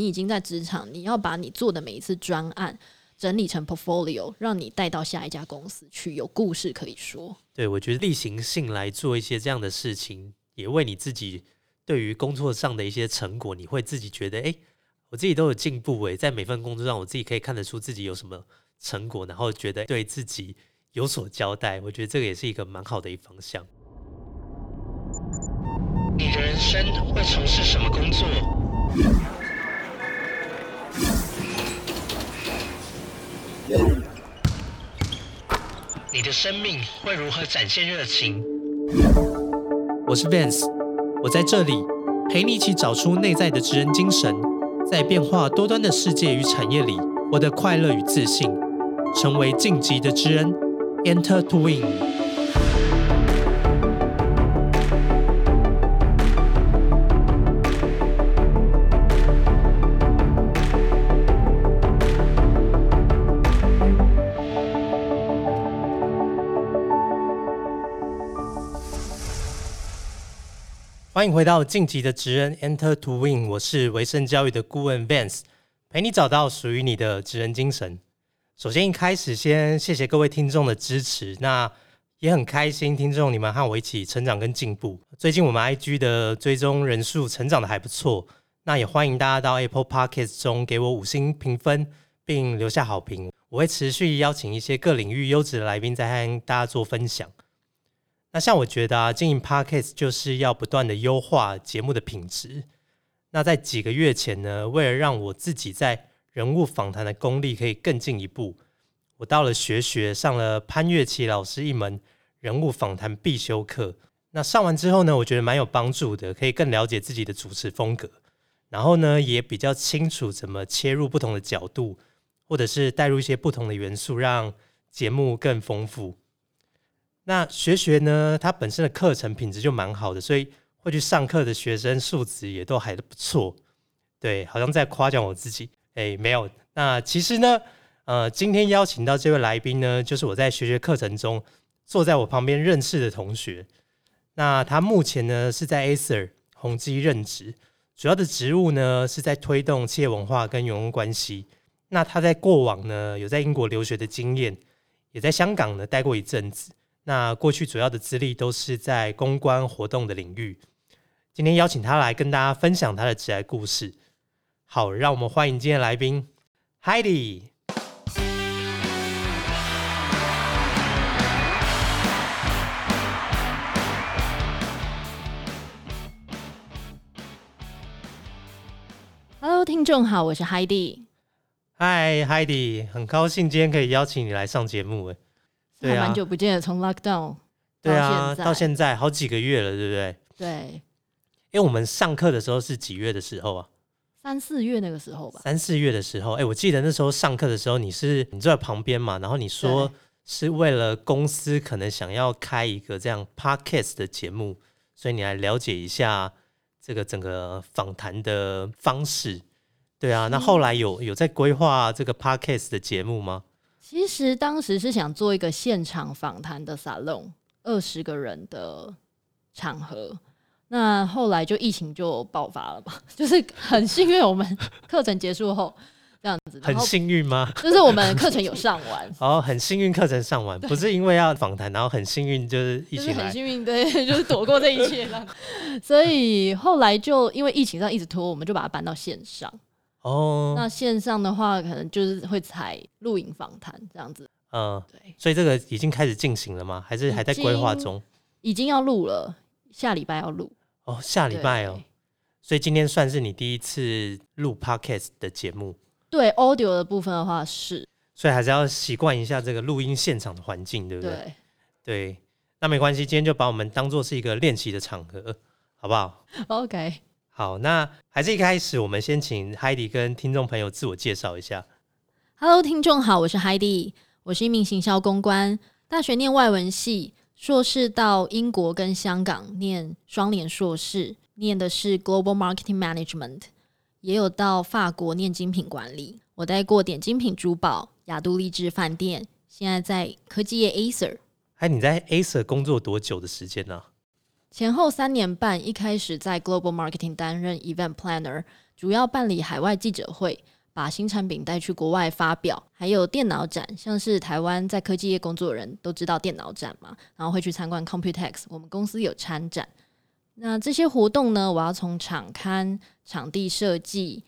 你已经在职场，你要把你做的每一次专案整理成 portfolio，让你带到下一家公司去，有故事可以说。对，我觉得例行性来做一些这样的事情，也为你自己对于工作上的一些成果，你会自己觉得，哎，我自己都有进步诶，在每份工作上，我自己可以看得出自己有什么成果，然后觉得对自己有所交代。我觉得这个也是一个蛮好的一方向。你的人生会从事什么工作？你的生命会如何展现热情？我是 Vance，我在这里陪你一起找出内在的职人精神，在变化多端的世界与产业里，我的快乐与自信，成为晋级的知恩，Enter to Win。欢迎回到晋级的职人 Enter to Win，我是维盛教育的顾问 Vance，陪你找到属于你的职人精神。首先一开始先谢谢各位听众的支持，那也很开心听众你们和我一起成长跟进步。最近我们 IG 的追踪人数成长的还不错，那也欢迎大家到 Apple Podcast 中给我五星评分，并留下好评。我会持续邀请一些各领域优质的来宾，再和大家做分享。那像我觉得啊，经营 podcast 就是要不断的优化节目的品质。那在几个月前呢，为了让我自己在人物访谈的功力可以更进一步，我到了学学上了潘月琪老师一门人物访谈必修课。那上完之后呢，我觉得蛮有帮助的，可以更了解自己的主持风格，然后呢，也比较清楚怎么切入不同的角度，或者是带入一些不同的元素，让节目更丰富。那学学呢，它本身的课程品质就蛮好的，所以会去上课的学生素质也都还不错。对，好像在夸奖我自己。哎，没有。那其实呢，呃，今天邀请到这位来宾呢，就是我在学学课程中坐在我旁边认识的同学。那他目前呢是在 Acer 宏基任职，主要的职务呢是在推动企业文化跟员工关系。那他在过往呢有在英国留学的经验，也在香港呢待过一阵子。那过去主要的资历都是在公关活动的领域，今天邀请他来跟大家分享他的职业故事。好，让我们欢迎今天来宾 Heidi。Hello，听众好，我是 Heidi。Hi Heidi，很高兴今天可以邀请你来上节目。哎。还蛮久不见了，从 lockdown 对啊，到现在好几个月了，对不对？对。因为我们上课的时候是几月的时候啊？三四月那个时候吧。三四月的时候，哎，我记得那时候上课的时候，你是你坐在旁边嘛，然后你说是为了公司可能想要开一个这样 podcast 的节目，所以你来了解一下这个整个访谈的方式。对啊，那后来有有在规划这个 podcast 的节目吗？其实当时是想做一个现场访谈的沙龙，二十个人的场合。那后来就疫情就爆发了嘛，就是很幸运，我们课程结束后这样子。很幸运吗？就是我们课程有上完。哦，很幸运课程上完，不是因为要访谈，然后很幸运就是一起来。很幸运，对，就是躲过这一切了。所以后来就因为疫情上一直拖，我们就把它搬到线上。哦，那线上的话，可能就是会采录影访谈这样子。嗯，对，所以这个已经开始进行了吗？还是还在规划中？已经要录了，下礼拜要录。哦，下礼拜哦。所以今天算是你第一次录 podcast 的节目。对，audio 的部分的话是。所以还是要习惯一下这个录音现场的环境，对不对？对。对，那没关系，今天就把我们当做是一个练习的场合，好不好？OK。好，那还是一开始，我们先请 Heidi 跟听众朋友自我介绍一下。Hello，听众好，我是 Heidi，我是一名行销公关，大学念外文系，硕士到英国跟香港念双联硕士，念的是 Global Marketing Management，也有到法国念精品管理。我待过点精品珠宝、雅都丽致饭店，现在在科技业 Acer。哎，你在 Acer 工作多久的时间呢？前后三年半，一开始在 Global Marketing 担任 Event Planner，主要办理海外记者会，把新产品带去国外发表，还有电脑展，像是台湾在科技业工作人都知道电脑展嘛，然后会去参观 Computex，我们公司有参展。那这些活动呢，我要从场刊、场地设计、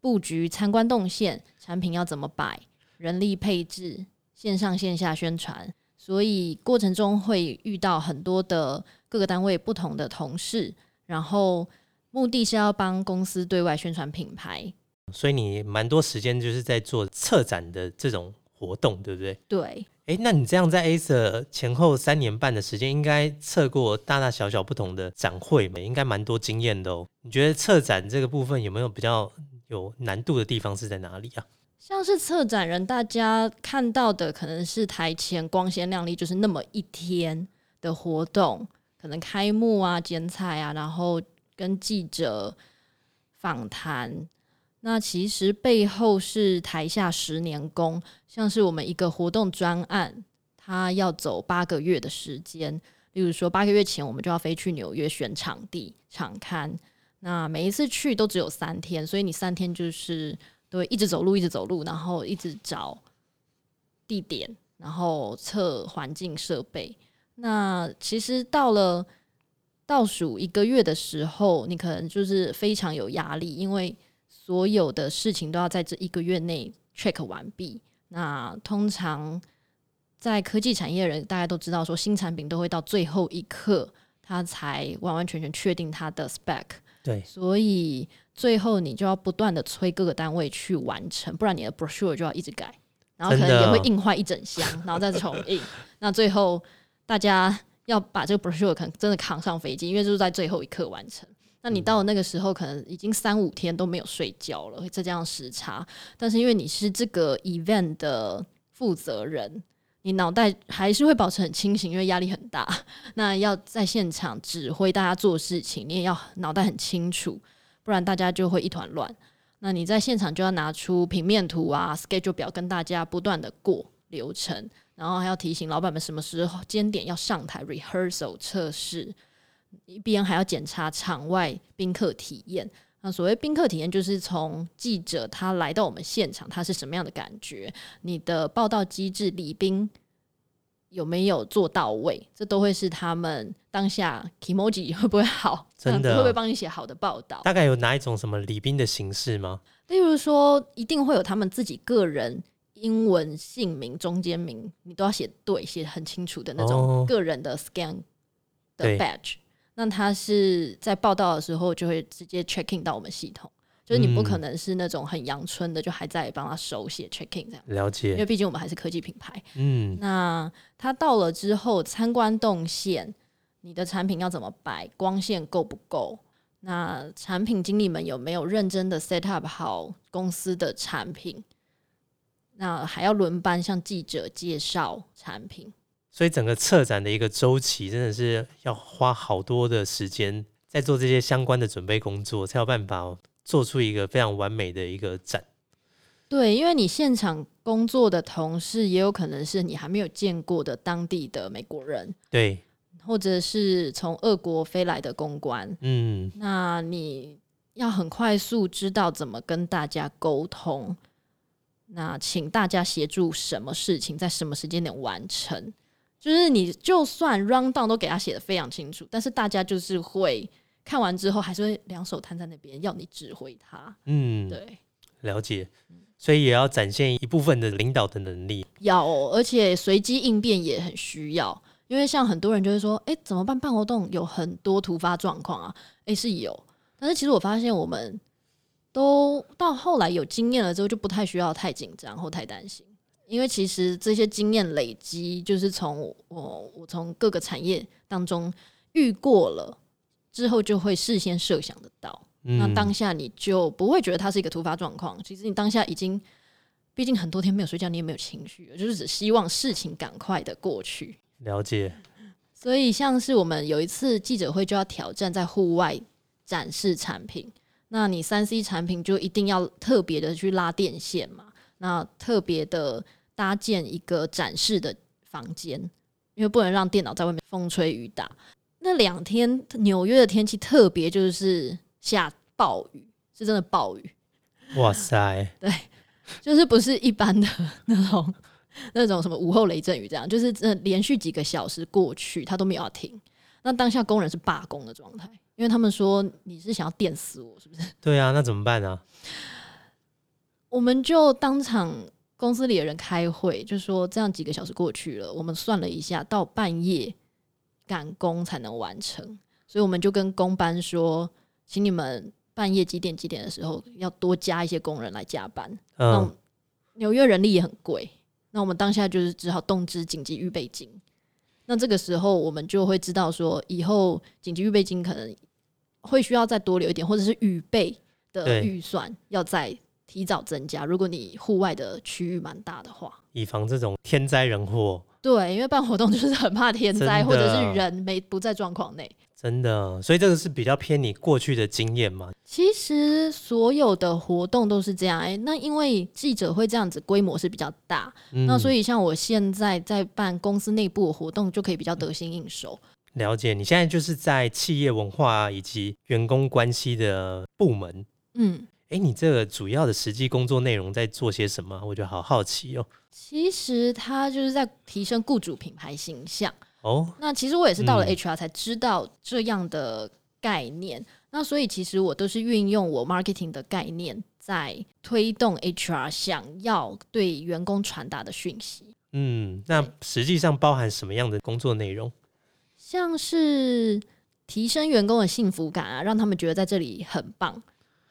布局、参观动线、产品要怎么摆、人力配置、线上线下宣传，所以过程中会遇到很多的各个单位不同的同事，然后目的是要帮公司对外宣传品牌。所以你蛮多时间就是在做策展的这种活动，对不对？对，诶，那你这样在 A 社前后三年半的时间，应该测过大大小小不同的展会嘛，应该蛮多经验的哦。你觉得策展这个部分有没有比较有难度的地方是在哪里啊？像是策展人，大家看到的可能是台前光鲜亮丽，就是那么一天的活动，可能开幕啊、剪彩啊，然后跟记者访谈。那其实背后是台下十年功，像是我们一个活动专案，它要走八个月的时间。例如说，八个月前我们就要飞去纽约选场地、场刊。那每一次去都只有三天，所以你三天就是都会一直走路，一直走路，然后一直找地点，然后测环境设备。那其实到了倒数一个月的时候，你可能就是非常有压力，因为所有的事情都要在这一个月内 check 完毕。那通常在科技产业人，大家都知道，说新产品都会到最后一刻，它才完完全全确定它的 spec。对，所以最后你就要不断的催各个单位去完成，不然你的 brochure 就要一直改，然后可能也会印坏一整箱，然后再重印。那最后大家要把这个 brochure 可能真的扛上飞机，因为就是在最后一刻完成。那你到了那个时候，可能已经三五天都没有睡觉了，再加上时差。但是因为你是这个 event 的负责人，你脑袋还是会保持很清醒，因为压力很大。那要在现场指挥大家做事情，你也要脑袋很清楚，不然大家就会一团乱。那你在现场就要拿出平面图啊、schedule 表，跟大家不断的过流程，然后还要提醒老板们什么时候间点要上台 rehearsal 测试，一边还要检查场外宾客体验。那所谓宾客体验，就是从记者他来到我们现场，他是什么样的感觉？你的报道机制、礼宾有没有做到位？这都会是他们当下 emoji 会不会好，真的会不会帮你写好的报道？大概有哪一种什么礼宾的形式吗？例如说，一定会有他们自己个人英文姓名、中间名，你都要写对，写很清楚的那哦种个人的 scan 的对 badge。那他是在报道的时候就会直接 checking 到我们系统，就是你不可嗯能是那种很阳春的，就还在帮他手写 check in 这样，了解因为，毕竟我们还是科技品牌。嗯，那他到了之后，参观动线，你的产品要怎么摆，光线够不够？那产品经理们有没有认真的 set up 好公司的产品？那还要轮班向记者介绍产品。所以整个策展的一个周期真的是要花好多的时间在做这些相关的准备工作，才有办法做出一个非常完美的一个展。对，因为你现场工作的同事也有可能是你还没有见过的当地的美国人，对，或者是从俄国飞来的公关。嗯，那你要很快速知道怎么跟大家沟通，那请大家协助什么事情在什么时间点完成。就是你就算 round down 都给他写的非常清楚，但是大家就是会看完之后还是会两手摊在那边要你指挥他。嗯，对，了解。所以也要展现一部分的领导的能力。要哦而且随机应变也很需要，因为像很多人就会说，哎、怎么办？办活动有很多突发状况啊，哎、是有，但是其实我发现我们都到后来有经验了之后，就不太需要太紧张或太担心，因为其实这些经验累积，就是从我我从各个产业当中遇过了之后，就会事先设想得到。嗯，那当下你就不会觉得它是一个突发状况。其实你当下已经，毕竟很多天没有睡觉，你也没有情绪，就是只希望事情赶快的过去。了解，所以像是我们有一次记者会就要挑战在户外展示产品，那你三 C 产品就一定要特别的去拉电线嘛，那特别的搭建一个展示的房间，因为不能让电脑在外面风吹雨打。那两天纽约的天气特别就是下暴雨，是真的暴雨，哇塞，对就是不是一般的那种 那种什么午后雷阵雨这样，就是真的连续几个小时过去，它都没有要停。那当下工人是罢工的状态，因为他们说你是想要电死我，是不是？对啊，那怎么办呢？我们就当场公司里的人开会，就说这样几个小时过去了，我们算了一下，到半夜赶工才能完成，所以我们就跟工班说，请你们半夜几点几点的时候要多加一些工人来加班。嗯，纽约人力也很贵，那我们当下就是只好动之紧急预备金。那这个时候我们就会知道说，以后紧急预备金可能会需要再多留一点，或者是预备的预算要再提早增加。如果你户外的区域蛮大的话，以防这种天灾人祸，对，因为办活动就是 很怕天灾，或者是人没不在状况内。真的，所以这个是比较偏你过去的经验嘛。其实所有的活动都是这样，哎、那因为记者会这样子规模是比较大，嗯，那所以像我现在在办公司内部的活动，就可以比较得心应手。了解，你现在就是在企业文化以及员工关系的部门。嗯，哎，你这个主要的实际工作内容在做些什么？我觉得好好奇哦。其实它就是在提升雇主品牌形象。哦，那其实我也是到了嗯 HR 才知道这样的概念。那所以其实我都是运用我 marketing 的概念，在推动 HR 想要对员工传达的讯息。嗯，那实际上包含什么样的工作内容？像是提升员工的幸福感啊，让他们觉得在这里很棒，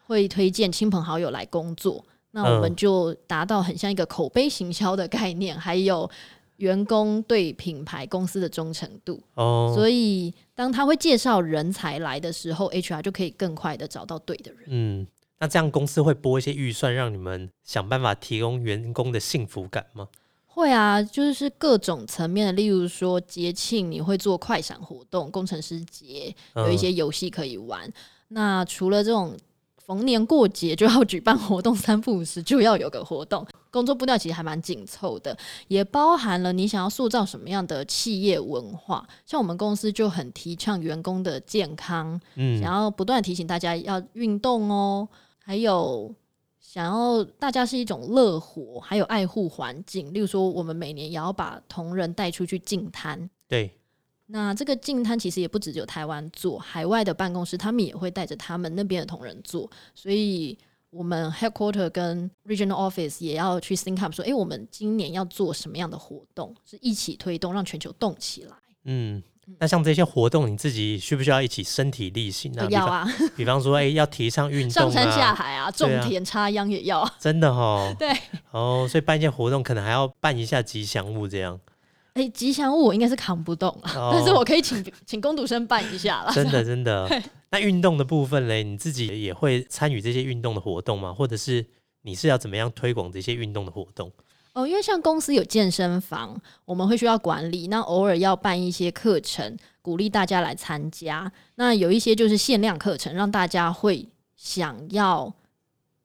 会推荐亲朋好友来工作。那我们嗯就达到很像一个口碑行销的概念，还有员工对品牌公司的忠诚度。哦，所以当他会介绍人才来的时候，HR 就可以更快的找到对的人。嗯，那这样公司会拨一些预算，让你们想办法提供员工的幸福感吗？会啊，就是各种层面的，例如说节庆，你会做快闪活动，工程师节有一嗯些游戏可以玩。那除了这种逢年过节就要举办活动，三不五时就要有个活动，工作步调其实还蛮紧凑的，也包含了你想要塑造什么样的企业文化。像我们公司就很提倡员工的健康，嗯想要不断地提醒大家要运动哦，还有想要大家是一种乐活，还有爱护环境。例如说，我们每年也要把同仁带出去净滩。对，那这个净滩其实也不只有台湾做，海外的办公室他们也会带着他们那边的同仁做，所以我们 headquarter 跟 regional office 也要去 think up 说，诶，我们今年要做什么样的活动，是一起推动，让全球动起来。嗯。那像这些活动，你自己需不需要一起身体力行啊？比方，要啊，比方说，哎、要提倡运动上山下啊，海啊，种田插秧也要啊。真的哦。对，哦，所以办一些活动，可能还要办一下吉祥物，这样。哎、吉祥物我应该是扛不动啊，哦但是我可以请请工读生办一下啦。真的真的。那运动的部分嘞，你自己也会参与这些运动的活动吗？或者是你是要怎么样推广这些运动的活动？哦，因为像公司有健身房，我们会需要管理，那偶尔要办一些课程，鼓励大家来参加。那有一些就是限量课程，让大家会想要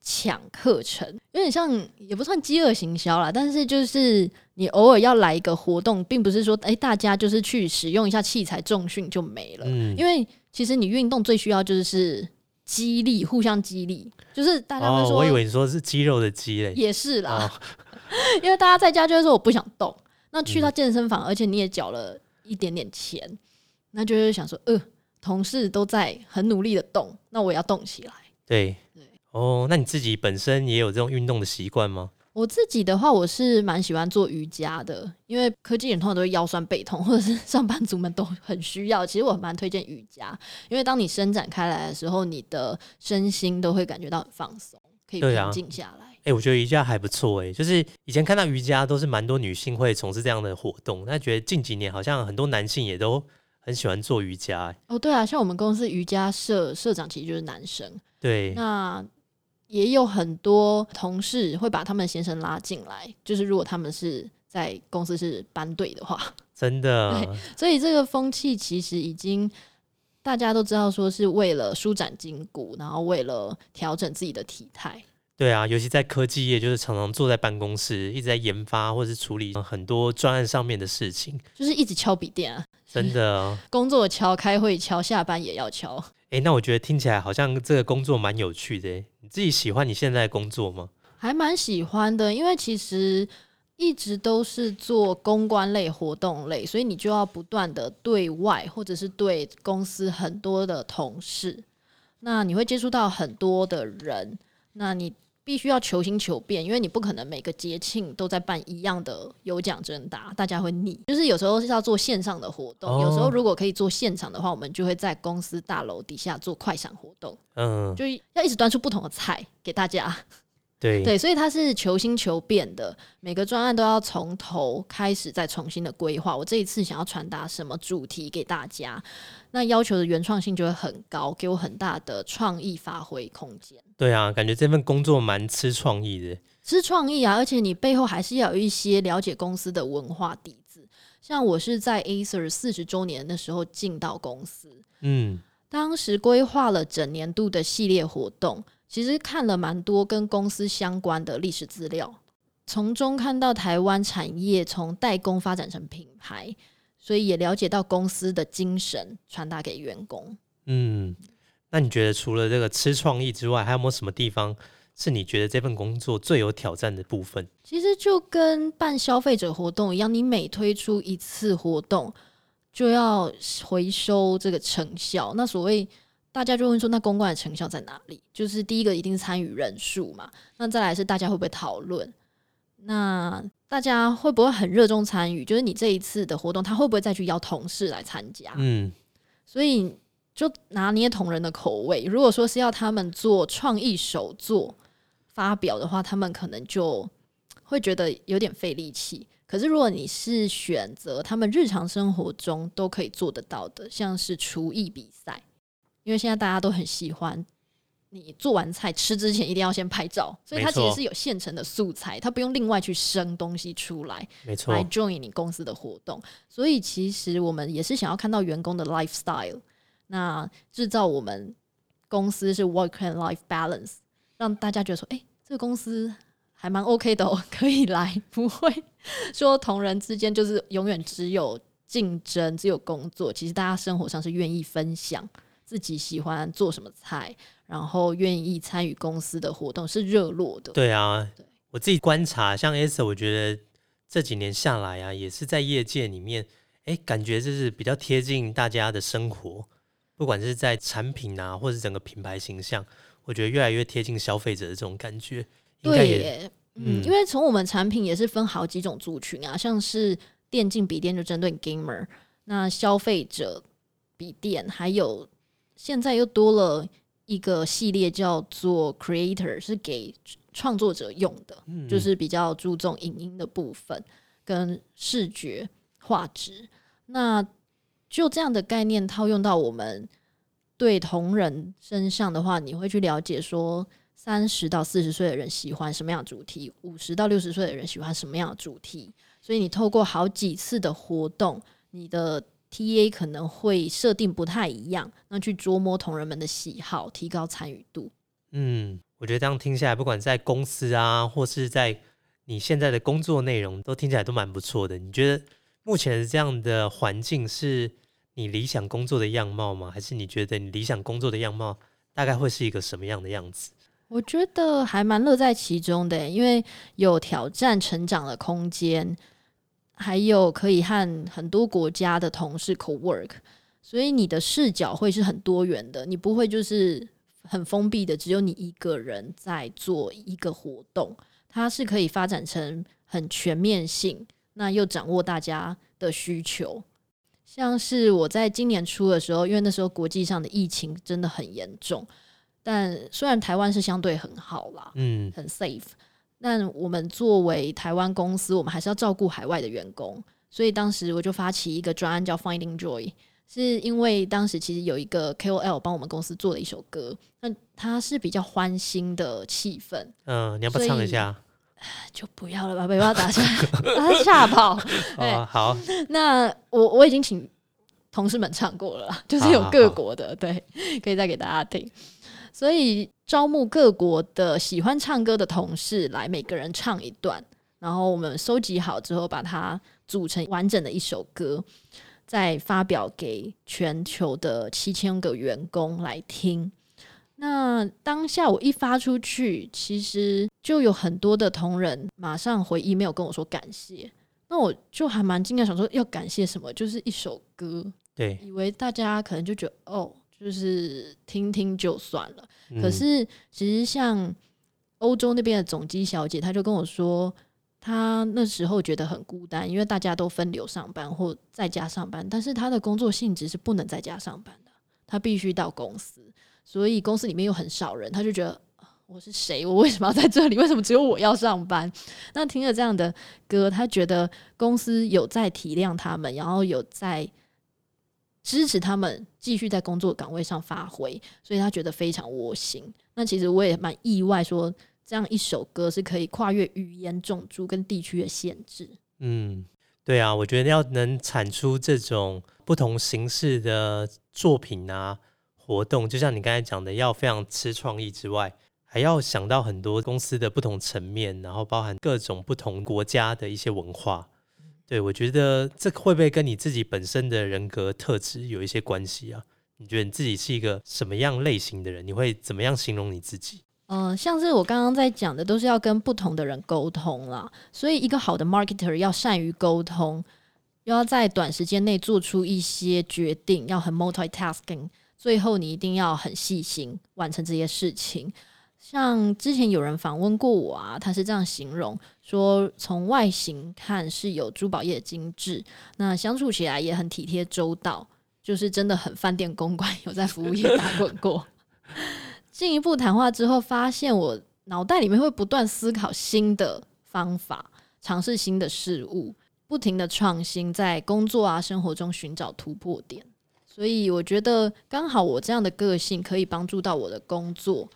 抢课程，有点像也不算饥饿行销啦，但是就是你偶尔要来一个活动，并不是说诶大家就是去使用一下器材重训就没了，嗯，因为其实你运动最需要就是是激励，互相激励，就是大家会哦，说，我以为你说是肌肉的肌嘞。也是啦，哦，因为大家在家就会说我不想动，那去嗯到健身房，而且你也缴了一点点钱，那就是想说，呃，同事都在很努力的动，那我也要动起来。对对。哦，那你自己本身也有这种运动的习惯吗？我自己的话，我是蛮喜欢做瑜伽的，因为科技人通常都会腰酸背痛，或者是 上班族们都很需要。其实我蛮推荐瑜伽，因为当你伸展开来的时候，你的身心都会感觉到很放松，可以平静下来。哎、我觉得瑜伽还不错哎，就是以前看到瑜伽都是蛮多女性会从事这样的活动，那觉得近几年好像很多男性也都很喜欢做瑜伽欸。哦，对啊，像我们公司瑜伽社社长其实就是男生，对，那也有很多同事会把他们先生拉进来，就是如果他们是在公司是班队的话，真的，所以这个风气其实已经大家都知道，说是为了舒展筋骨，然后为了调整自己的体态。对啊，尤其在科技业，就是常常坐在办公室，一直在研发或是处理很多专案上面的事情，就是一直敲笔电啊，真的。工作敲，开会敲，下班也要敲。哎，那我觉得听起来好像这个工作蛮有趣的。你自己喜欢你现在的工作吗？还蛮喜欢的，因为其实一直都是做公关类、活动类，所以你就要不断的对外或者是对公司很多的同事，那你会接触到很多的人，那你。必须要求新求变，因为你不可能每个节庆都在办一样的有奖征答，大家会腻。就是有时候是要做线上的活动，有时候如果可以做现场的话，我们就会在公司大楼底下做快闪活动。嗯，就要一直端出不同的菜给大家。对对，所以它是求新求变的，每个专案都要从头开始再重新的规划。我这一次想要传达什么主题给大家，那要求的原创性就会很高，给我很大的创意发挥空间。对啊，感觉这份工作蛮吃创意的，吃创意啊！而且你背后还是要有一些了解公司的文化底子。像我是在 Acer 四十周年的时候进到公司，嗯，当时规划了整年度的系列活动。其实看了蛮多跟公司相关的历史资料，从中看到台湾产业从代工发展成品牌，所以也了解到公司的精神传达给员工。嗯，那你觉得除了这个吃创意之外，还有没有什么地方是你觉得这份工作最有挑战的部分？其实就跟办消费者活动一样，你每推出一次活动，就要回收这个成效。那所谓。大家就问说，那公关的成效在哪里？就是第一个一定是参与人数嘛，那再来是大家会不会讨论？那大家会不会很热衷参与？就是你这一次的活动，他会不会再去邀同事来参加？嗯，所以就拿捏同仁的口味。如果说是要他们做创意手作发表的话，他们可能就会觉得有点费力气。可是如果你是选择他们日常生活中都可以做得到的，像是厨艺比赛。因为现在大家都很喜欢，你做完菜吃之前一定要先拍照，所以它其实是有现成的素材，它不用另外去生东西出来，没错，来 join 你公司的活动。所以其实我们也是想要看到员工的 lifestyle，那制造我们公司是 work and life balance，让大家觉得说，哎，这个公司还蛮 OK 的哦，可以来，不会说同仁之间就是永远只有竞争，只有工作。其实大家生活上是愿意分享。自己喜欢做什么菜，然后愿意参与公司的活动，是热络的。对啊，我自己观察，像 S，我觉得这几年下来啊，也是在业界里面，哎，感觉就是比较贴近大家的生活，不管是在产品啊，或者整个品牌形象，我觉得越来越贴近消费者的这种感觉。对耶，嗯，因为从我们产品也是分好几种族群啊，像是电竞笔电就针对 gamer，那消费者笔电还有。现在又多了一个系列，叫做 Creator，是给创作者用的，就是比较注重影音的部分跟视觉画质。那就这样的概念套用到我们对同人身上的话，你会去了解说，三十到四十岁的人喜欢什么样的主题，五十到六十岁的人喜欢什么样的主题。所以你透过好几次的活动，你的。T A 可能会设定不太一样，那去琢磨同仁们的喜好，提高参与度。嗯，我觉得这样听下来，不管在公司啊，或是在你现在的工作内容，都听起来都蛮不错的。你觉得目前这样的环境是你理想工作的样貌吗？还是你觉得你理想工作的样貌大概会是一个什么样的样子？我觉得还蛮乐在其中的，因为有挑战、成长的空间。还有可以和很多国家的同事 co work，所以你的视角会是很多元的，你不会就是很封闭的，只有你一个人在做一个活动，它是可以发展成很全面性，那又掌握大家的需求。像是我在今年初的时候，因为那时候国际上的疫情真的很严重，但虽然台湾是相对很好啦，嗯，很 safe。但我们作为台湾公司，我们还是要照顾海外的员工，所以当时我就发起一个专案叫 Finding Joy，是因为当时其实有一个 KOL 帮我们公司做了一首歌，那它是比较欢欣的气氛。嗯，你要不要唱一下？就不要了吧，不要打下，把他吓跑。哦，好。那我我已经请同事们唱过了，就是有各国的，对，可以再给大家听。所以招募各国的喜欢唱歌的同事来，每个人唱一段，然后我们收集好之后，把它组成完整的一首歌。再发表给全球的七千个员工来听。那当下我一发出去，其实就有很多的同仁马上回 email 跟我说感谢。那我就还蛮惊讶，想说要感谢什么？就是一首歌，对，以为大家可能就觉得哦，就是听听就算了。嗯可是其实像欧洲那边的总机小姐，她就跟我说，她那时候觉得很孤单，因为大家都分流上班或在家上班，但是她的工作性质是不能在家上班的，她必须到公司，所以公司里面又很少人，她就觉得。啊我是谁？我为什么要在这里？为什么只有我要上班？那听了这样的歌，她觉得公司有在体谅他们，然后有在支持他们继续在工作岗位上发挥，所以他觉得非常窝心。那其实我也蛮意外，说这样一首歌是可以跨越语言、种族跟地区的限制。嗯，对啊，我觉得要能产出这种不同形式的作品啊、活动，就像你刚才讲的，要非常吃创意之外，还要想到很多公司的不同层面，然后包含各种不同国家的一些文化。对，我觉得这会不会跟你自己本身的人格特质有一些关系啊？你觉得你自己是一个什么样类型的人？你会怎么样形容你自己？嗯、像是我刚刚在讲的，都是要跟不同的人沟通啦。所以，一个好的 marketer 要善于沟通，又要在短时间内做出一些决定，要很 multitasking。最后，你一定要很细心完成这些事情。像之前有人访问过我啊，他是这样形容说，从外形看是有珠宝业精致，那相处起来也很体贴周到，就是真的很饭店公关，有在服务业打滚过。进一步谈话之后，发现我脑袋里面会不断思考新的方法，尝试新的事物，不停的创新，在工作啊生活中寻找突破点。所以我觉得刚好我这样的个性可以帮助到我的工作，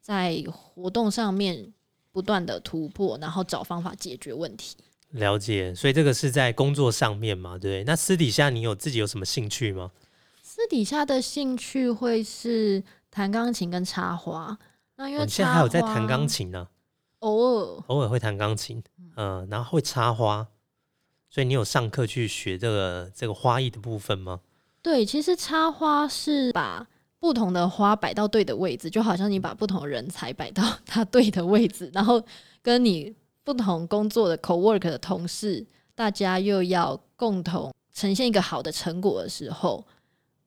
在活动上面不断的突破，然后找方法解决问题。了解，所以这个是在工作上面嘛，对不对？那私底下你有自己有什么兴趣吗？私底下的兴趣会是弹钢琴跟插花。那因为现在还有在弹钢，琴呢、偶尔偶尔会弹钢琴，嗯、然后会插花，所以你有上课去学这个这个花艺的部分吗？对，其实插花是把不同的花摆到对的位置，就好像你把不同的人才摆到他对的位置，然后跟你不同工作的 co-work 的同事，大家又要共同呈现一个好的成果的时候，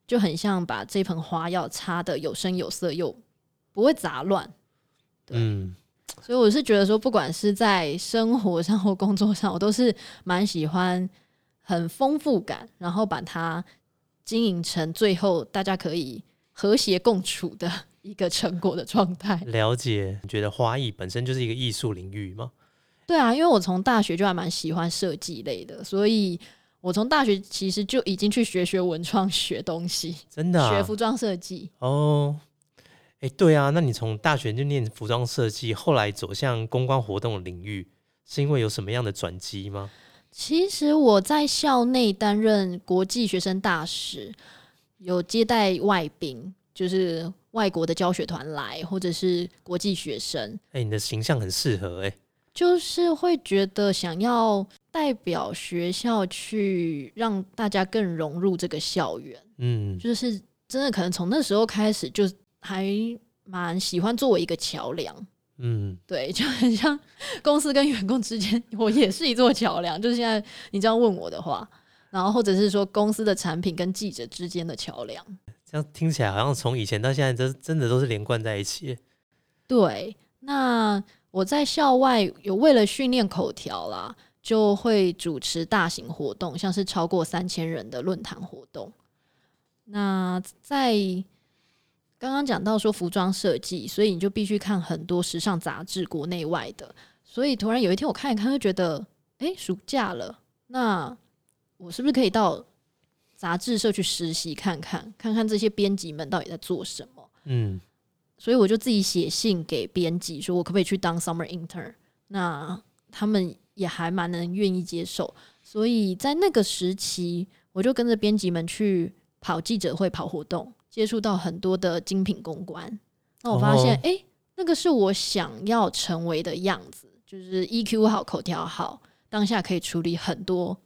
就很像把这盆花要插的有声有色，又不会杂乱。对。嗯，所以我是觉得说，不管是在生活上或工作上，我都是蛮喜欢很丰富感，然后把它经营成最后大家可以和谐共处的一个成果的状态。了解。你觉得花艺本身就是一个艺术领域吗？对啊，因为我从大学就还蛮喜欢设计类的，所以我从大学其实就已经去学学文创学东西，真的、啊、学服装设计。哦。哎，对啊，那你从大学就念服装设计，后来走向公关活动的领域，是因为有什么样的转机吗？其实我在校内担任国际学生大使，有接待外宾，就是外国的教学团来，或者是国际学生，哎，你的形象很适合哎。就是会觉得想要代表学校去让大家更融入这个校园，嗯，就是真的可能从那时候开始就还蛮喜欢作为一个桥梁。嗯，对，就很像公司跟员工之间，我也是一座桥梁。就是现在你这样问我的话，然后或者是说公司的产品跟记者之间的桥梁。这样听起来好像从以前到现在，真真的都是连贯在一起。对，那我在校外有为了训练口条啦，就会主持大型活动，像是超过三千人的论坛活动。那在刚刚讲到说服装设计，所以你就必须看很多时尚杂志，国内外的。所以突然有一天我看一看，就觉得，诶，暑假了，那我是不是可以到杂志社去实习看看，看看这些编辑们到底在做什么？嗯，所以我就自己写信给编辑，说我可不可以去当 summer intern？那他们也还蛮能愿意接受，所以在那个时期，我就跟着编辑们去跑记者会、跑活动，接触到很多的精品公关。那我发现，哦诶，那个是我想要成为的样子，就是 EQ 好、口条好，当下可以处理很多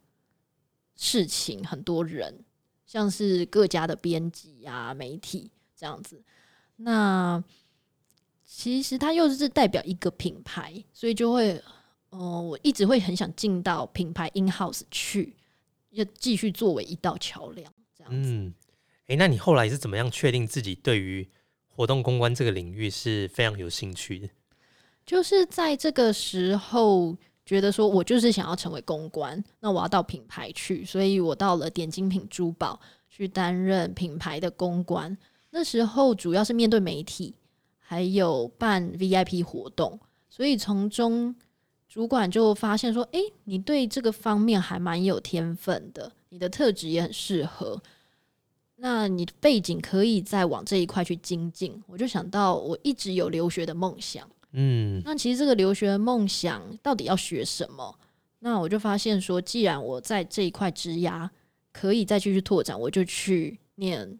事情、很多人，像是各家的编辑啊、媒体这样子。那其实它又是代表一个品牌，所以就会，呃，我一直会很想进到品牌 in house 去，要继续作为一道桥梁，这样子。嗯，诶，那你后来是怎么样确定自己对于活动公关这个领域是非常有兴趣的？就是在这个时候，觉得说我就是想要成为公关，那我要到品牌去，所以我到了点精品珠宝去担任品牌的公关。那时候主要是面对媒体，还有办 VIP 活动，所以从中主管就发现说：“诶，你对这个方面还蛮有天分的，你的特质也很适合。那你背景可以再往这一块去精进。”我就想到我一直有留学的梦想。嗯，那其实这个留学梦想到底要学什么？那我就发现说，既然我在这一块枝芽可以再继续拓展，我就去念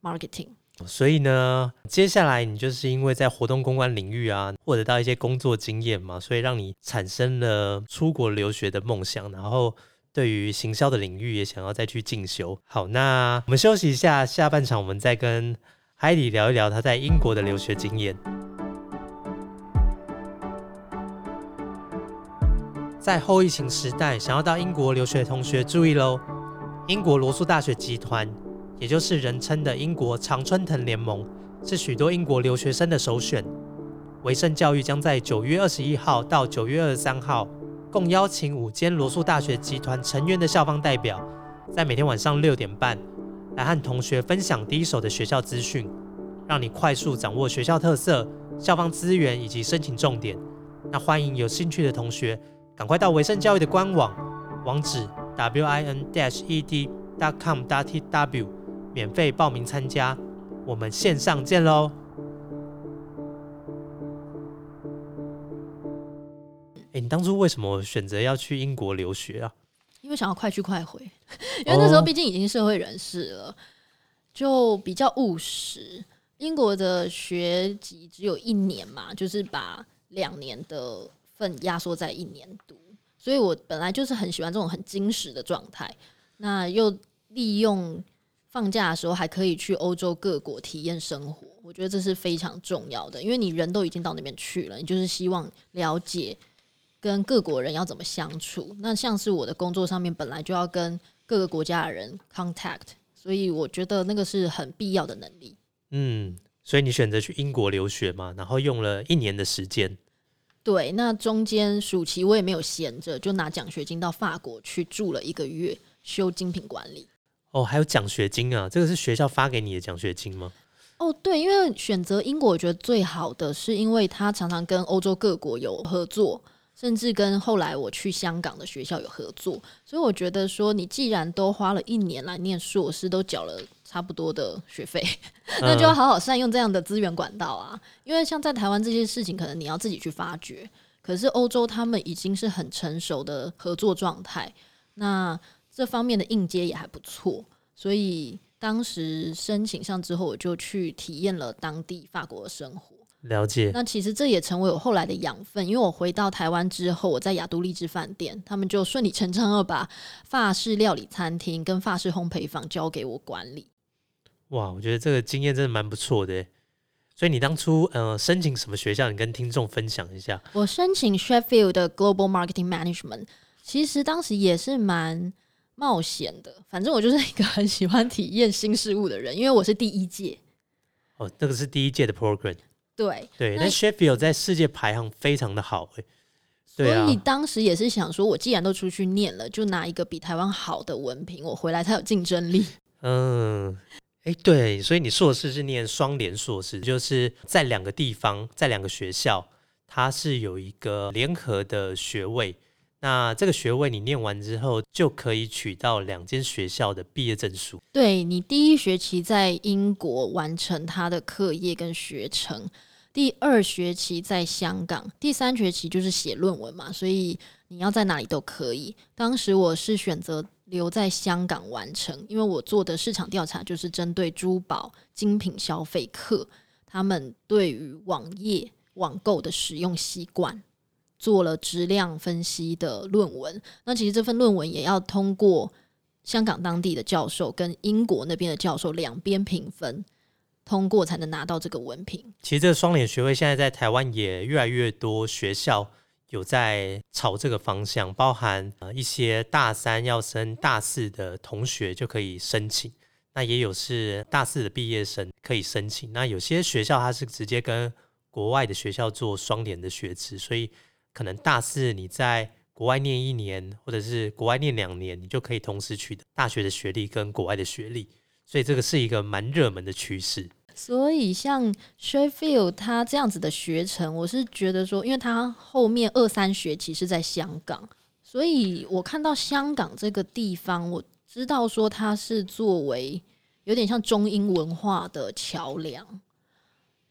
marketing。所以呢，接下来你就是因为在活动公关领域啊，获得到一些工作经验嘛，所以让你产生了出国留学的梦想，然后对于行销的领域也想要再去进修。好，那我们休息一下，下半场我们再跟海里聊一聊他在英国的留学经验。在后疫情时代，想要到英国留学的同学注意喽！英国罗素大学集团。也就是人称的英国常春藤联盟，是许多英国留学生的首选。维盛教育将在九月二十一号到九月二十三号，共邀请五间罗素大学集团成员的校方代表，在每天晚上六点半，来和同学分享第一手的学校资讯，让你快速掌握学校特色、校方资源以及申请重点。那欢迎有兴趣的同学，赶快到维盛教育的官网网址 w i n dash e d dot com dot t w。免费报名参加，我们线上见喽！哎，你当初为什么选择要去英国留学啊？因为想要快去快回，因为那时候毕竟已经社会人士了，就比较务实。英国的学籍只有一年嘛，就是把两年的份压缩在一年读，所以我本来就是很喜欢这种很精实的状态，那又利用。放假的时候还可以去欧洲各国体验生活，我觉得这是非常重要的，因为你人都已经到那边去了，你就是希望了解跟各国人要怎么相处。那像是我的工作上面本来就要跟各个国家的人 contact，所以我觉得那个是很必要的能力。嗯，所以你选择去英国留学嘛，然后用了一年的时间。对，那中间暑期我也没有闲着，就拿奖学金到法国去住了一个月，修精品管理。哦，还有奖学金啊！这个是学校发给你的奖学金吗？哦，对，因为选择英国，我觉得最好的是因为他常常跟欧洲各国有合作，甚至跟后来我去香港的学校有合作，所以我觉得说，你既然都花了一年来念硕士，都缴了差不多的学费，那就要好好善用这样的资源管道啊！因为像在台湾这些事情，可能你要自己去发掘，可是欧洲他们已经是很成熟的合作状态，那。这方面的应接也还不错，所以当时申请上之后，我就去体验了当地法国的生活。了解。那其实这也成为我后来的养分，因为我回到台湾之后，我在雅都丽致饭店，他们就顺理成章的把法式料理餐厅跟法式烘焙坊交给我管理。哇，我觉得这个经验真的蛮不错的。所以你当初呃申请什么学校？你跟听众分享一下。我申请 Sheffield 的 Global Marketing Management，其实当时也是蛮。冒险的，反正我就是一个很喜欢体验新事物的人，因为我是第一届。哦，那个是第一届的 program。对对，那 Sheffield 在世界排行非常的好诶。所以当时也是想说，我既然都出去念了，就拿一个比台湾好的文凭，我回来才有竞争力。嗯，哎，对，所以你硕士是念双联硕士，就是在两个地方，在两个学校，它是有一个联合的学位。那这个学位你念完之后，就可以取到两间学校的毕业证书。对你第一学期在英国完成他的课业跟学程，第二学期在香港，第三学期就是写论文嘛，所以你要在哪里都可以。当时我是选择留在香港完成，因为我做的市场调查就是针对珠宝精品消费客他们对于网页网购的使用习惯。做了质量分析的论文，那其实这份论文也要通过香港当地的教授跟英国那边的教授两边评分通过，才能拿到这个文凭。其实这个双联学位现在在台湾也越来越多学校有在朝这个方向，包含呃一些大三要升大四的同学就可以申请，那也有是大四的毕业生可以申请。那有些学校它是直接跟国外的学校做双联的学制，所以可能大四你在国外念一年，或者是国外念两年，你就可以同时取得大学的学历跟国外的学历。所以这个是一个蛮热门的趋势。所以像 Sheffield 它这样子的学程，我是觉得说，因为它后面二三学期是在香港，所以我看到香港这个地方，我知道说它是作为有点像中英文化的桥梁。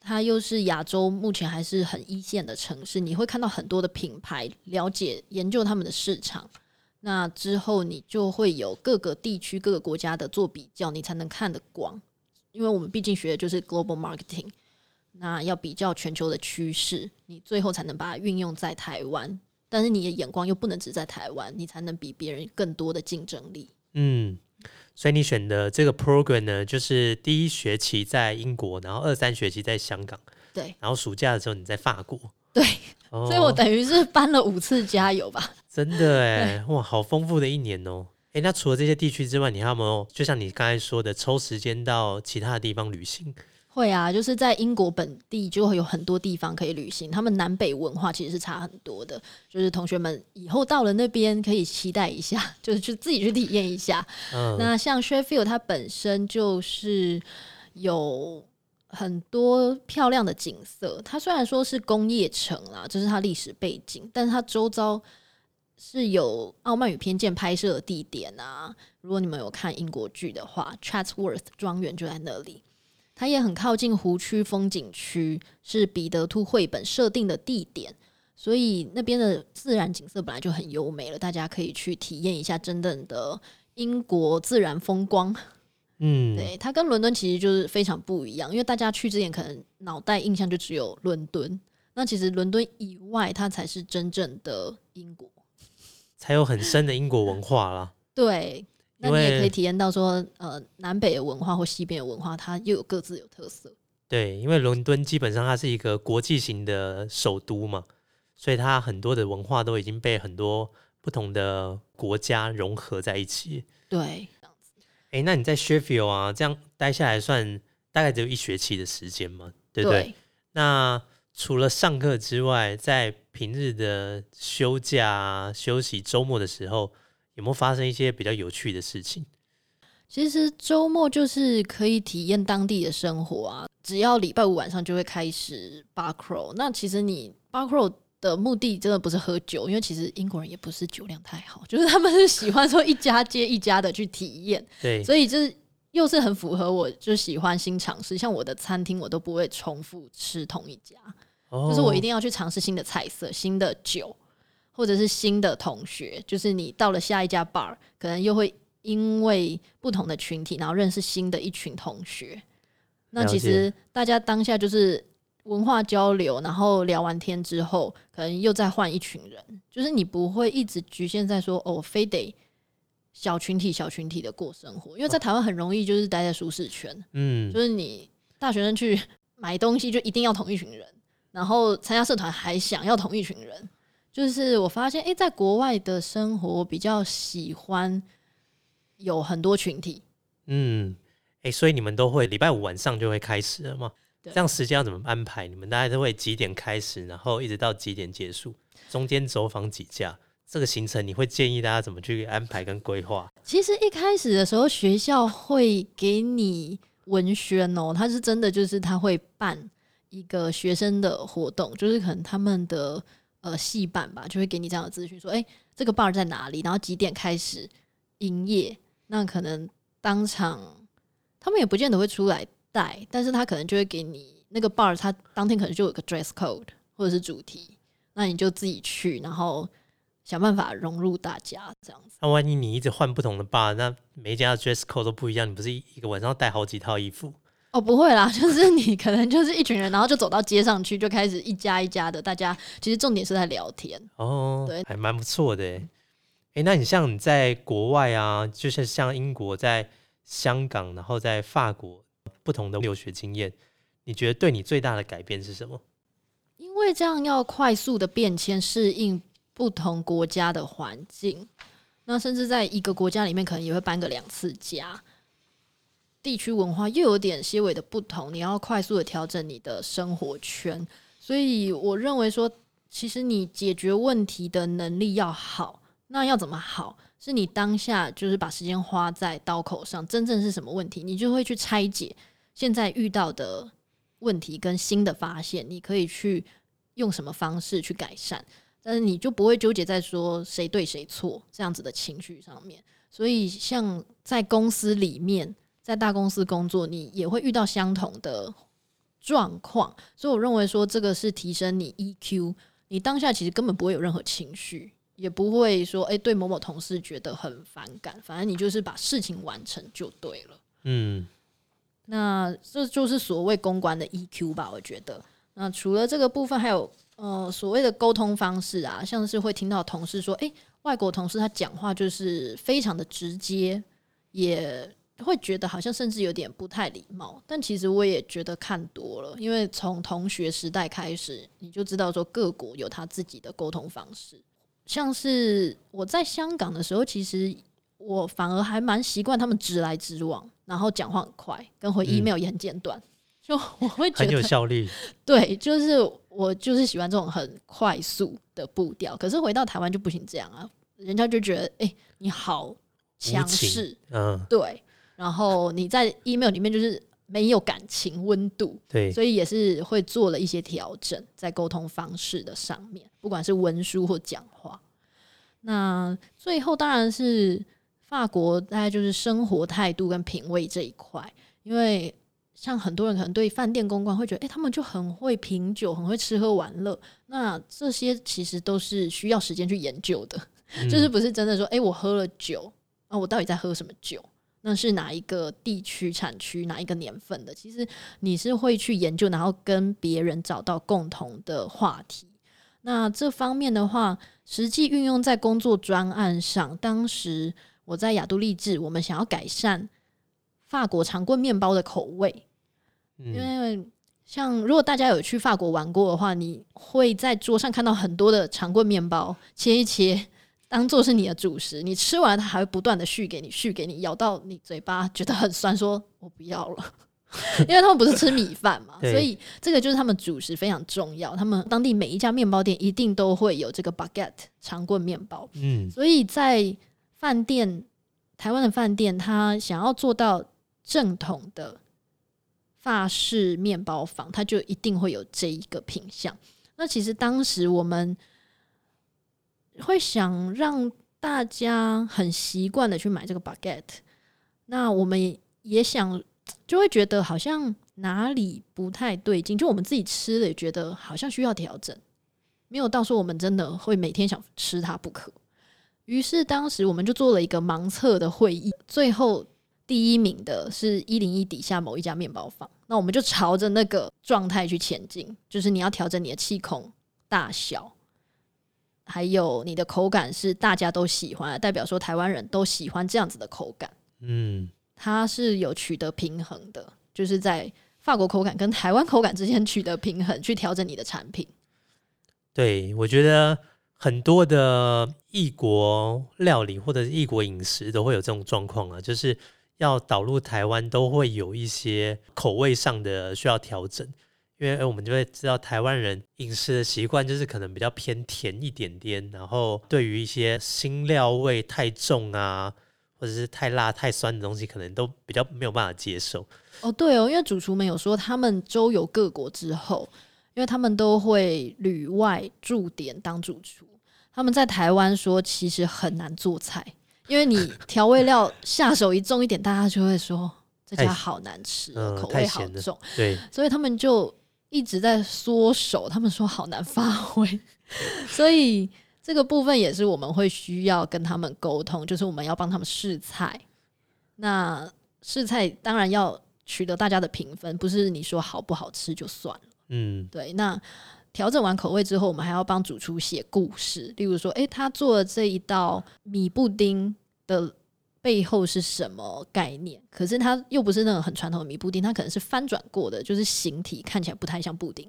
它又是亚洲目前还是很一线的城市，你会看到很多的品牌，了解研究他们的市场。那之后你就会有各个地区、各个国家的做比较，你才能看得广。因为我们毕竟学的就是 global marketing，那要比较全球的趋势，你最后才能把它运用在台湾。但是你的眼光又不能只在台湾，你才能比别人更多的竞争力。嗯，所以你选的这个 program 呢，就是第一学期在英国，然后二三学期在香港，对，然后暑假的时候你在法国，对，哦所以我等于是搬了五次加油吧。真的哎，哇，好丰富的一年哦。哎，那除了这些地区之外，你还有没有就像你刚才说的，抽时间到其他的地方旅行？会啊，就是在英国本地就会有很多地方可以旅行，他们南北文化其实是差很多的。就是同学们以后到了那边可以期待一下，就是去自己去体验一下。嗯，那像 Sheffield 它本身就是有很多漂亮的景色，它虽然说是工业城啦，这是它历史背景，但是它周遭是有《傲慢与偏见》拍摄的地点啊。如果你们有看英国剧的话，Chatsworth 庄园就在那里。它也很靠近湖区风景区，是彼得兔绘本设定的地点，所以那边的自然景色本来就很优美了，大家可以去体验一下真正的英国自然风光。嗯，对，它跟伦敦其实就是非常不一样，因为大家去之前可能脑袋印象就只有伦敦，那其实伦敦以外，它才是真正的英国。才有很深的英国文化啦。对，那你也可以体验到说，呃，南北的文化或西边的文化，它又有各自有特色。对，因为伦敦基本上它是一个国际型的首都嘛，所以它很多的文化都已经被很多不同的国家融合在一起。对，哎，那你在 Sheffield 啊，这样待下来算大概只有一学期的时间嘛，对不对？那除了上课之外，在平日的休假啊、休息、周末的时候，有没有发生一些比较有趣的事情？其实周末就是可以体验当地的生活啊。只要礼拜五晚上就会开始 bar crawl，那其实你 bar crawl 的目的真的不是喝酒，因为其实英国人也不是酒量太好，就是他们是喜欢说一家接一家的去体验，对，所以就是又是很符合我就喜欢新尝试。像我的餐厅，我都不会重复吃同一家，哦就是我一定要去尝试新的菜色、新的酒，或者是新的同学。就是你到了下一家 bar，可能又会因为不同的群体，然后认识新的一群同学。那其实大家当下就是文化交流，然后聊完天之后，可能又再换一群人。就是你不会一直局限在说哦，非得小群体、小群体的过生活，因为在台湾很容易就是待在舒适圈。嗯就是你大学生去买东西就一定要同一群人，然后参加社团还想要同一群人。就是我发现，诶，在国外的生活比较喜欢有很多群体。嗯，哎，所以你们都会礼拜五晚上就会开始了吗？这样时间要怎么安排？你们大概都会几点开始，然后一直到几点结束？中间走访几家？这个行程你会建议大家怎么去安排跟规划？其实一开始的时候，学校会给你文宣哦，他是真的就是他会办一个学生的活动，就是可能他们的呃系办吧，就会给你这样的资讯，说，哎、这个 bar 在哪里，然后几点开始营业，那可能当场他们也不见得会出来带，但是他可能就会给你那个 bar，他当天可能就有个 dress code 或者是主题，那你就自己去，然后想办法融入大家这样子。那万一你一直换不同的 bar，那每一家的 dress code 都不一样，你不是一一个晚上要带好几套衣服？哦，不会啦，就是你可能就是一群人，然后就走到街上去，就开始一家一家的，大家其实重点是在聊天。哦，对还蛮不错的诶。诶，那你像你在国外啊，就是像英国、在香港，然后在法国不同的留学经验，你觉得对你最大的改变是什么？因为这样要快速的变迁，适应不同国家的环境，那甚至在一个国家里面，可能也会搬个两次家。地区文化又有点些微的不同，你要快速的调整你的生活圈，所以我认为说，其实你解决问题的能力要好，那要怎么好？是你当下就是把时间花在刀口上，真正是什么问题，你就会去拆解现在遇到的问题跟新的发现，你可以去用什么方式去改善，但是你就不会纠结在说谁对谁错这样子的情绪上面。所以，像在公司里面。在大公司工作，你也会遇到相同的状况，所以我认为说这个是提升你 EQ。你当下其实根本不会有任何情绪，也不会说诶对某某同事觉得很反感，反正你就是把事情完成就对了。嗯，那这就是所谓公关的 EQ 吧？我觉得。那除了这个部分，还有呃所谓的沟通方式啊，像是会听到同事说，诶，外国同事他讲话就是非常的直接，也。会觉得好像甚至有点不太礼貌，但其实我也觉得看多了，因为从同学时代开始，你就知道说各国有他自己的沟通方式。像是我在香港的时候，其实我反而还蛮习惯他们直来直往，然后讲话很快，跟回 email 也很简短，就我会觉得很有效率。对，就是我就是喜欢这种很快速的步调。可是回到台湾就不行这样啊，人家就觉得哎，你好强势，嗯，对。然后你在 email 里面就是没有感情温度，对，所以也是会做了一些调整在沟通方式的上面，不管是文书或讲话。那最后当然是法国，大概就是生活态度跟品味这一块，因为像很多人可能对饭店公关会觉得，哎，他们就很会品酒，很会吃喝玩乐。那这些其实都是需要时间去研究的，就是不是真的说，哎，我喝了酒啊，我到底在喝什么酒？那是哪一个地区产区哪一个年份的？其实你是会去研究，然后跟别人找到共同的话题。那这方面的话，实际运用在工作专案上。当时我在雅都丽志，我们想要改善法国长棍面包的口味，因为像如果大家有去法国玩过的话，你会在桌上看到很多的长棍面包，切一切。当做是你的主食，你吃完它还会不断的续给你，续给你，咬到你嘴巴觉得很酸，说我不要了，因为他们不是吃米饭嘛，所以这个就是他们主食非常重要。他们当地每一家面包店一定都会有这个 baguette 长棍面包，嗯，所以在饭店，台湾的饭店，他想要做到正统的法式面包房，它就一定会有这一个品相。那其实当时我们。会想让大家很习惯的去买这个 baguette，那我们也想就会觉得好像哪里不太对劲，就我们自己吃了也觉得好像需要调整，没有到说我们真的会每天想吃它不可。于是当时我们就做了一个盲测的会议，最后第一名的是一零一底下某一家面包房，那我们就朝着那个状态去前进，就是你要调整你的气孔大小。还有你的口感是大家都喜欢，代表说台湾人都喜欢这样子的口感。嗯，它是有取得平衡的，就是在法国口感跟台湾口感之间取得平衡，去调整你的产品。对，我觉得很多的异国料理或者是异国饮食都会有这种状况啊，就是要导入台湾都会有一些口味上的需要调整。因为我们就会知道台湾人饮食的习惯就是可能比较偏甜一点点，然后对于一些辛料味太重啊，或者是太辣太酸的东西，可能都比较没有办法接受。哦，对哦，因为主厨们有说，他们周游各国之后，因为他们都会旅外驻点当主厨，他们在台湾说其实很难做菜，因为你调味料下手一重一点，大家就会说这家好难吃，口味好重，对，所以他们就。一直在缩手，他们说好难发挥，所以这个部分也是我们会需要跟他们沟通，就是我们要帮他们试菜。那试菜当然要取得大家的评分，不是你说好不好吃就算了。嗯，对。那调整完口味之后，我们还要帮主厨写故事，例如说，诶，他做的这一道米布丁的背后是什么概念？可是它又不是那种很传统的米布丁，它可能是翻转过的，就是形体看起来不太像布丁。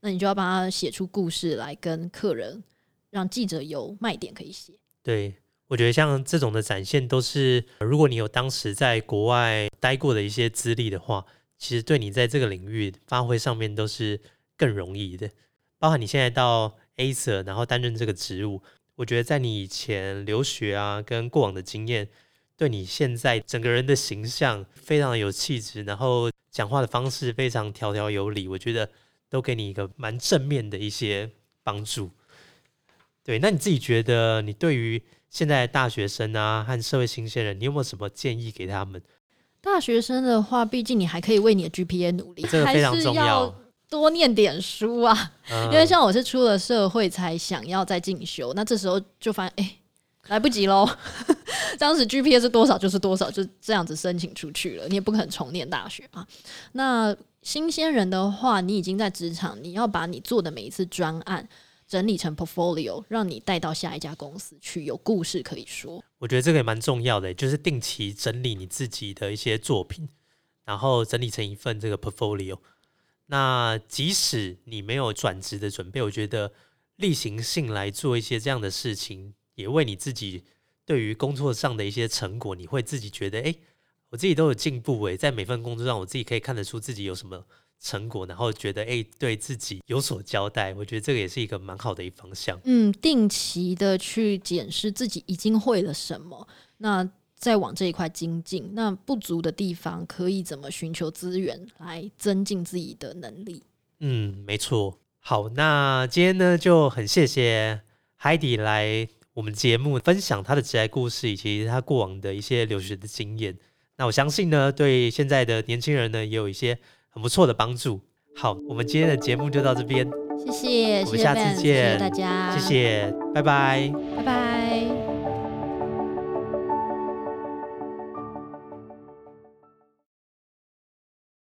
那你就要帮他写出故事来跟客人，让记者有卖点可以写。对，我觉得像这种的展现，都是如果你有当时在国外待过的一些资历的话，其实对你在这个领域发挥上面都是更容易的。包含你现在到 Acer，然后担任这个职务，我觉得在你以前留学啊，跟过往的经验，对你现在整个人的形象非常有气质，然后讲话的方式非常条条有理，我觉得都给你一个蛮正面的一些帮助。对，那你自己觉得，你对于现在的大学生啊和社会新鲜人，你有没有什么建议给他们？大学生的话，毕竟你还可以为你的 GPA 努力，这个非常还是重要多念点书啊。嗯因为像我是出了社会才想要再进修，那这时候就发现，哎、来不及喽。当时 GPA 是多少就是多少，就这样子申请出去了，你也不可能重念大学啊。那新鲜人的话，你已经在职场，你要把你做的每一次专案整理成 portfolio，让你带到下一家公司去，有故事可以说。我觉得这个也蛮重要的，就是定期整理你自己的一些作品，然后整理成一份这个 portfolio。那即使你没有转职的准备，我觉得例行性来做一些这样的事情，也为你自己对于工作上的一些成果，你会自己觉得，哎，我自己都有进步诶，在每份工作上，我自己可以看得出自己有什么成果，然后觉得，哎，对自己有所交代。我觉得这个也是一个蛮好的一方向。嗯，定期的去检视自己已经会了什么，那再往这一块精进。那不足的地方可以怎么寻求资源来增进自己的能力？嗯，没错。好，那今天呢就很谢谢海底来我们节目分享他的职业故事以及他过往的一些留学的经验。那我相信呢，对现在的年轻人呢也有一些很不错的帮助。好，我们今天的节目就到这边，谢谢，我们下次 Ben，谢谢大家，谢，谢，拜拜。拜拜。